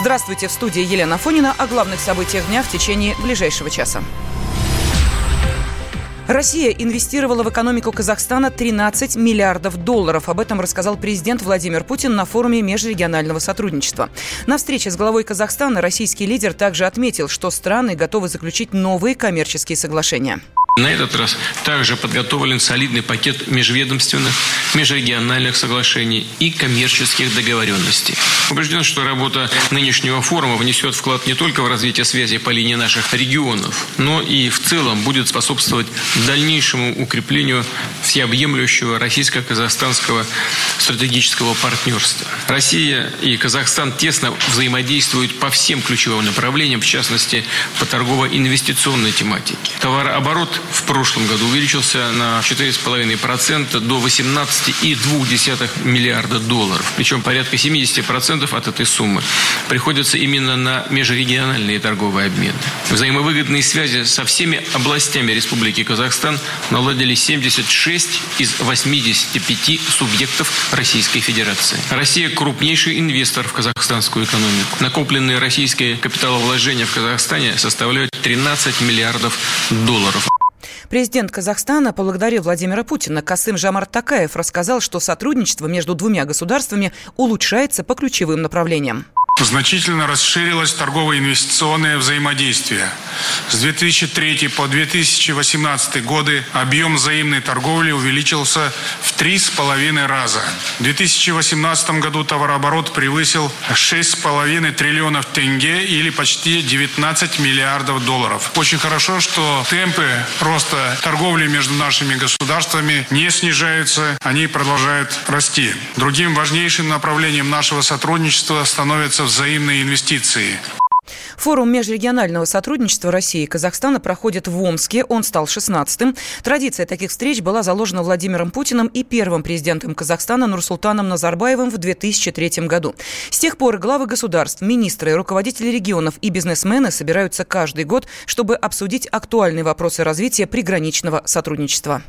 Здравствуйте, в студии Елена Фонина о главных событиях дня в течение ближайшего часа. Россия инвестировала в экономику Казахстана 13 миллиардов долларов. Об этом рассказал президент Владимир Путин на форуме межрегионального сотрудничества. На встрече с главой Казахстана российский лидер также отметил, что страны готовы заключить новые коммерческие соглашения. На этот раз также подготовлен солидный пакет межведомственных, межрегиональных соглашений и коммерческих договоренностей. Убежден, что работа нынешнего форума внесет вклад не только в развитие связи по линии наших регионов, но и в целом будет способствовать дальнейшему укреплению всеобъемлющего российско-казахстанского стратегического партнерства. Россия и Казахстан тесно взаимодействуют по всем ключевым направлениям, в частности, по торгово-инвестиционной тематике. Товарооборот в прошлом году увеличился на 4,5% до 18,2 миллиарда долларов. Причем порядка 70% от этой суммы приходится именно на межрегиональные торговые обмены. Взаимовыгодные связи со всеми областями Республики Казахстан наладили 76 из 85 субъектов Российской Федерации. Россия крупнейший инвестор в казахстанскую экономику. Накопленные российские капиталовложения в Казахстане составляют 13 миллиардов долларов. Президент Казахстана поблагодарил Владимира Путина. Касым Жамар Такаев рассказал, что сотрудничество между двумя государствами улучшается по ключевым направлениям значительно расширилось торгово-инвестиционное взаимодействие. С 2003 по 2018 годы объем взаимной торговли увеличился в три с половиной раза. В 2018 году товарооборот превысил 6,5 триллионов тенге или почти 19 миллиардов долларов. Очень хорошо, что темпы роста торговли между нашими государствами не снижаются, они продолжают расти. Другим важнейшим направлением нашего сотрудничества становится взаимные инвестиции. Форум межрегионального сотрудничества России и Казахстана проходит в Омске. Он стал 16-м. Традиция таких встреч была заложена Владимиром Путиным и первым президентом Казахстана Нурсултаном Назарбаевым в 2003 году. С тех пор главы государств, министры, руководители регионов и бизнесмены собираются каждый год, чтобы обсудить актуальные вопросы развития приграничного сотрудничества.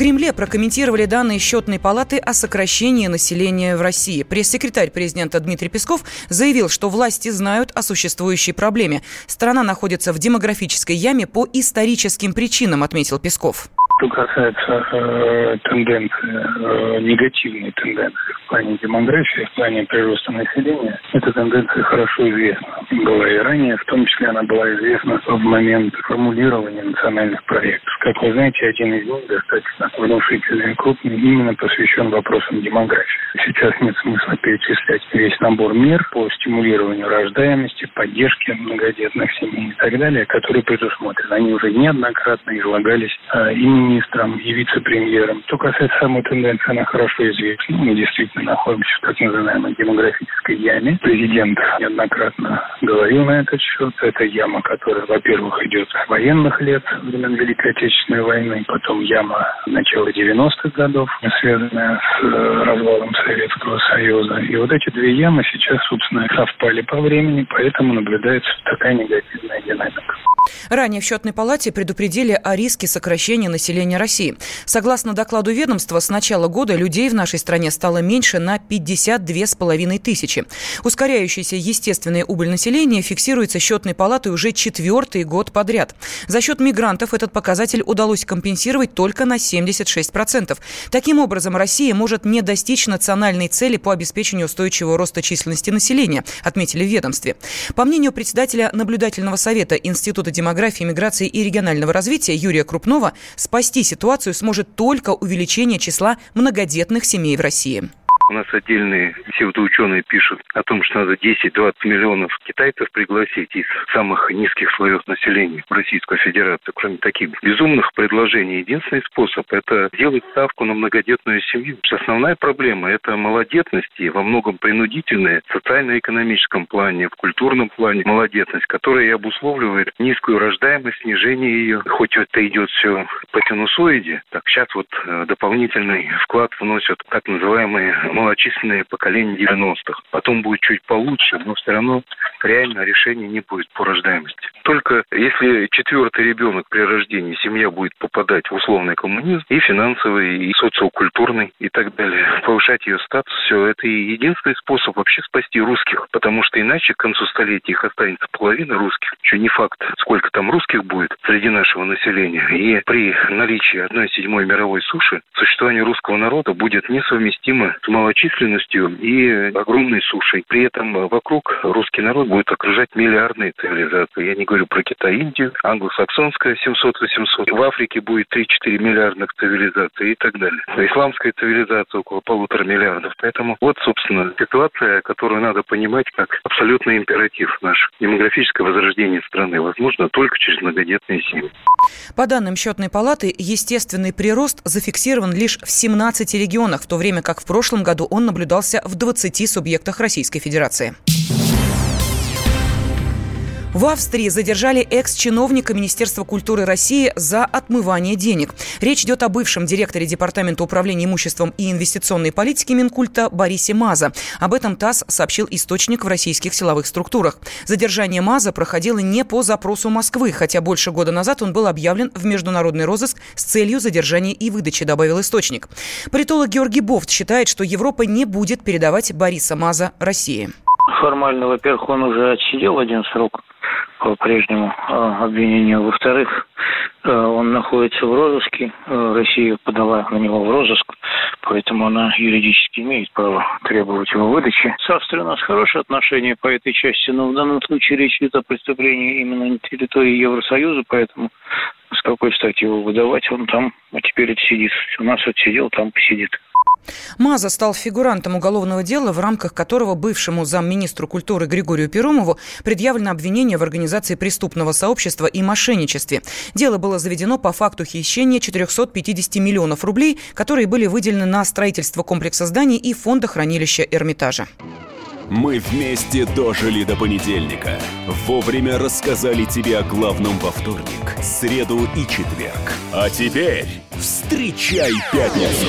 Кремле прокомментировали данные счетной палаты о сокращении населения в России. Пресс-секретарь президента Дмитрий Песков заявил, что власти знают о существующей проблеме. Страна находится в демографической яме по историческим причинам, отметил Песков. Что касается э, тенденции, э, негативной тенденции в плане демографии, в плане прироста населения, эта тенденция хорошо известна. Была и ранее, в том числе она была известна в момент формулирования национальных проектов. Как вы знаете, один из них достаточно внушительный и крупный, именно посвящен вопросам демографии. Сейчас нет смысла перечислять весь набор мер по стимулированию рождаемости, поддержке многодетных семей и так далее, которые предусмотрены. Они уже неоднократно излагались э, именно министром и вице-премьером. Что касается самой тенденции, она хорошо известна. Мы действительно находимся в так называемой демографической яме. Президент неоднократно говорил на этот счет. Это яма, которая, во-первых, идет с военных лет, времен Великой Отечественной войны, потом яма начала 90-х годов, связанная с э, развалом Советского Союза. И вот эти две ямы сейчас, собственно, совпали по времени, поэтому наблюдается такая негативная динамика. Ранее в счетной палате предупредили о риске сокращения населения России. Согласно докладу ведомства, с начала года людей в нашей стране стало меньше на 52,5 тысячи. Ускоряющаяся естественная убыль населения фиксируется счетной палатой уже четвертый год подряд. За счет мигрантов этот показатель удалось компенсировать только на 76%. Таким образом, Россия может не достичь национальной цели по обеспечению устойчивого роста численности населения, отметили в ведомстве. По мнению председателя наблюдательного совета Института демографии, миграции и регионального развития Юрия Крупнова спасти ситуацию сможет только увеличение числа многодетных семей в России. У нас отдельные псевдоученые пишут о том, что надо 10-20 миллионов китайцев пригласить из самых низких слоев населения в Российскую Федерацию. Кроме таких безумных предложений, единственный способ – это сделать ставку на многодетную семью. Основная проблема – это малодетность и во многом принудительная в социально-экономическом плане, в культурном плане малодетность, которая и обусловливает низкую рождаемость, снижение ее. Хоть это идет все по синусоиде, так сейчас вот э, дополнительный вклад вносят так называемые малочисленные поколения 90-х. Потом будет чуть получше, но все равно реально решения не будет по рождаемости. Только если четвертый ребенок при рождении, семья будет попадать в условный коммунизм, и финансовый, и социокультурный, и так далее, повышать ее статус, все, это и единственный способ вообще спасти русских, потому что иначе к концу столетия их останется половина русских. Еще не факт, сколько там русских будет среди нашего населения. И при наличии одной седьмой мировой суши существование русского народа будет несовместимо с малочисленностью и огромной сушей. При этом вокруг русский народ будет окружать миллиардные цивилизации. Я не говорю про Китай, Индию, англосаксонская 700-800. В Африке будет 3-4 миллиардных цивилизаций и так далее. Исламская цивилизация около полутора миллиардов. Поэтому вот, собственно, ситуация, которую надо понимать как абсолютный императив наш. Демографическое возрождение страны возможно только через многодетные семьи. По данным счетной палаты, естественный прирост зафиксирован лишь в 17 регионах, в то время как в прошлом году он наблюдался в 20 субъектах Российской Федерации. В Австрии задержали экс-чиновника Министерства культуры России за отмывание денег. Речь идет о бывшем директоре Департамента управления имуществом и инвестиционной политики Минкульта Борисе Маза. Об этом ТАСС сообщил источник в российских силовых структурах. Задержание Маза проходило не по запросу Москвы, хотя больше года назад он был объявлен в международный розыск с целью задержания и выдачи, добавил источник. Политолог Георгий Бофт считает, что Европа не будет передавать Бориса Маза России. Формально, во-первых, он уже отсидел один срок по прежнему а, обвинению. Во-вторых, э, он находится в розыске. Э, Россия подала на него в розыск, поэтому она юридически имеет право требовать его выдачи. С Австрией у нас хорошие отношения по этой части, но в данном случае речь идет о преступлении именно на территории Евросоюза, поэтому с какой стати его выдавать, он там, а теперь отсидит. У нас отсидел, там посидит. Маза стал фигурантом уголовного дела, в рамках которого бывшему замминистру культуры Григорию Перумову предъявлено обвинение в организации преступного сообщества и мошенничестве. Дело было заведено по факту хищения 450 миллионов рублей, которые были выделены на строительство комплекса зданий и фонда хранилища Эрмитажа. Мы вместе дожили до понедельника. Вовремя рассказали тебе о главном во вторник, среду и четверг. А теперь встречай пятницу!